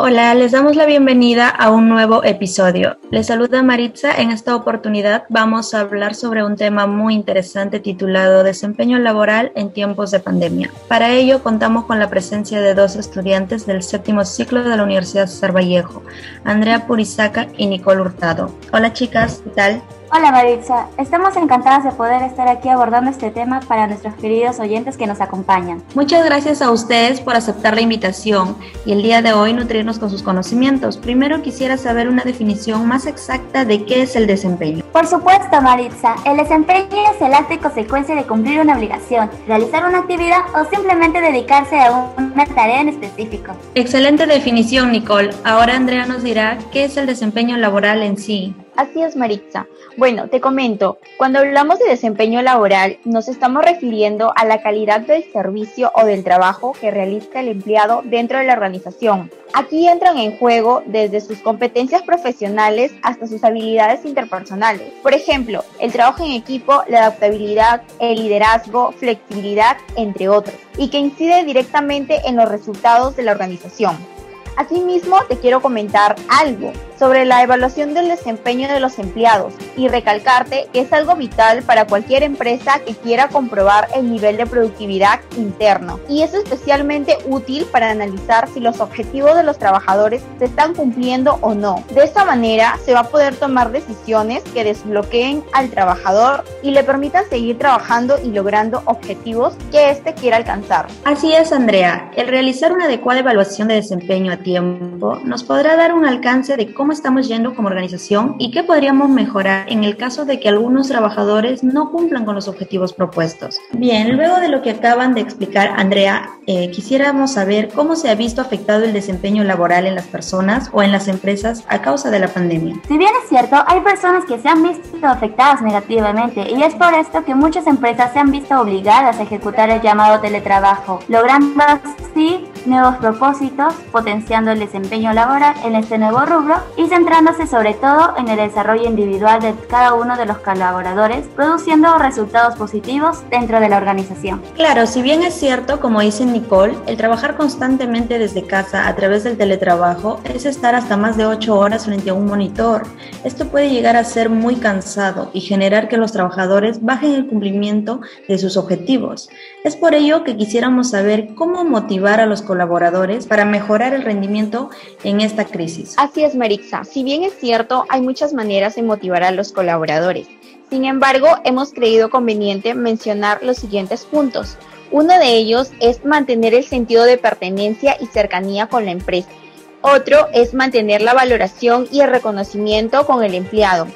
Hola, les damos la bienvenida a un nuevo episodio. Les saluda Maritza. En esta oportunidad vamos a hablar sobre un tema muy interesante titulado Desempeño laboral en tiempos de Para ello contamos con la presencia de dos estudiantes del séptimo ciclo de la Universidad César Vallejo, Andrea Purizaca y Nicole Hurtado. Hola chicas, ¿qué tal? Hola Maritza, estamos encantadas de poder estar aquí abordando este tema para nuestros queridos oyentes que nos acompañan. Muchas gracias a ustedes por aceptar la invitación y el día de hoy nutrirnos con sus conocimientos. Primero quisiera saber una definición más exacta de qué es el desempeño. Por supuesto Maritza, el desempeño es el acto y consecuencia de cumplir una obligación, realizar una actividad o simplemente dedicarse a una tarea en específico. Excelente definición Nicole. Ahora Andrea nos dirá qué es el desempeño laboral en sí. Así es, Maritza. Bueno, te comento, cuando hablamos de desempeño laboral, nos estamos refiriendo a la calidad del servicio o del trabajo que realiza el empleado dentro de la organización. Aquí entran en juego desde sus competencias profesionales hasta sus habilidades interpersonales. Por ejemplo, el trabajo en equipo, la adaptabilidad, el liderazgo, flexibilidad, entre otros, y que incide directamente en los resultados de la organización. Asimismo, te quiero comentar algo sobre la evaluación del desempeño de los empleados y recalcarte que es algo vital para cualquier empresa que quiera comprobar el nivel de productividad interno y es especialmente útil para analizar si los objetivos de los trabajadores se están cumpliendo o no. De esta manera se va a poder tomar decisiones que desbloqueen al trabajador y le permitan seguir trabajando y logrando objetivos que éste quiera alcanzar. Así es, Andrea. El realizar una adecuada evaluación de desempeño a tiempo nos podrá dar un alcance de cómo estamos yendo como organización y qué podríamos mejorar en el caso de que algunos trabajadores no cumplan con los objetivos propuestos. Bien, luego de lo que acaban de explicar Andrea, eh, quisiéramos saber cómo se ha visto afectado el desempeño laboral en las personas o en las empresas a causa de la pandemia. Si bien es cierto, hay personas que se han visto afectadas negativamente y es por esto que muchas empresas se han visto obligadas a ejecutar el llamado teletrabajo, logrando así nuevos propósitos, potenciando el desempeño laboral en este nuevo rubro y centrándose sobre todo en el desarrollo individual de cada uno de los colaboradores, produciendo resultados positivos dentro de la organización. Claro, si bien es cierto, como dice Nicole, el trabajar constantemente desde casa a través del teletrabajo es estar hasta más de 8 horas frente a un monitor. Esto puede llegar a ser muy cansado y generar que los trabajadores bajen el cumplimiento de sus objetivos. Es por ello que quisiéramos saber cómo motivar a los colaboradores para mejorar el rendimiento en esta crisis. Así es, Marixa. Si bien es cierto, hay muchas maneras de motivar a los colaboradores. Sin embargo, hemos creído conveniente mencionar los siguientes puntos. Uno de ellos es mantener el sentido de pertenencia y cercanía con la empresa. Otro es mantener la valoración y el reconocimiento con el empleado.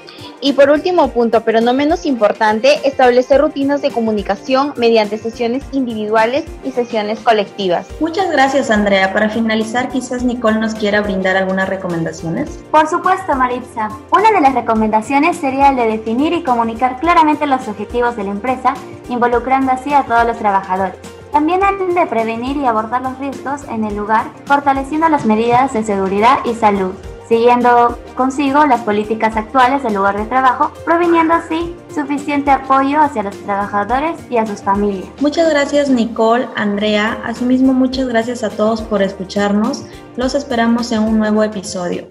Y por último punto, pero no menos importante, establecer rutinas de comunicación mediante sesiones individuales y sesiones colectivas. Muchas gracias, Andrea. Para finalizar, quizás Nicole nos quiera brindar algunas recomendaciones. Por supuesto, Maritza. Una de las recomendaciones sería el de definir y comunicar claramente los objetivos de la empresa, involucrando así a todos los trabajadores. También el de prevenir y abordar los riesgos en el lugar, fortaleciendo las medidas de seguridad y salud siguiendo consigo las políticas actuales del lugar de trabajo, proviniendo así suficiente apoyo hacia los trabajadores y a sus familias. Muchas gracias Nicole, Andrea, asimismo muchas gracias a todos por escucharnos, los esperamos en un nuevo episodio.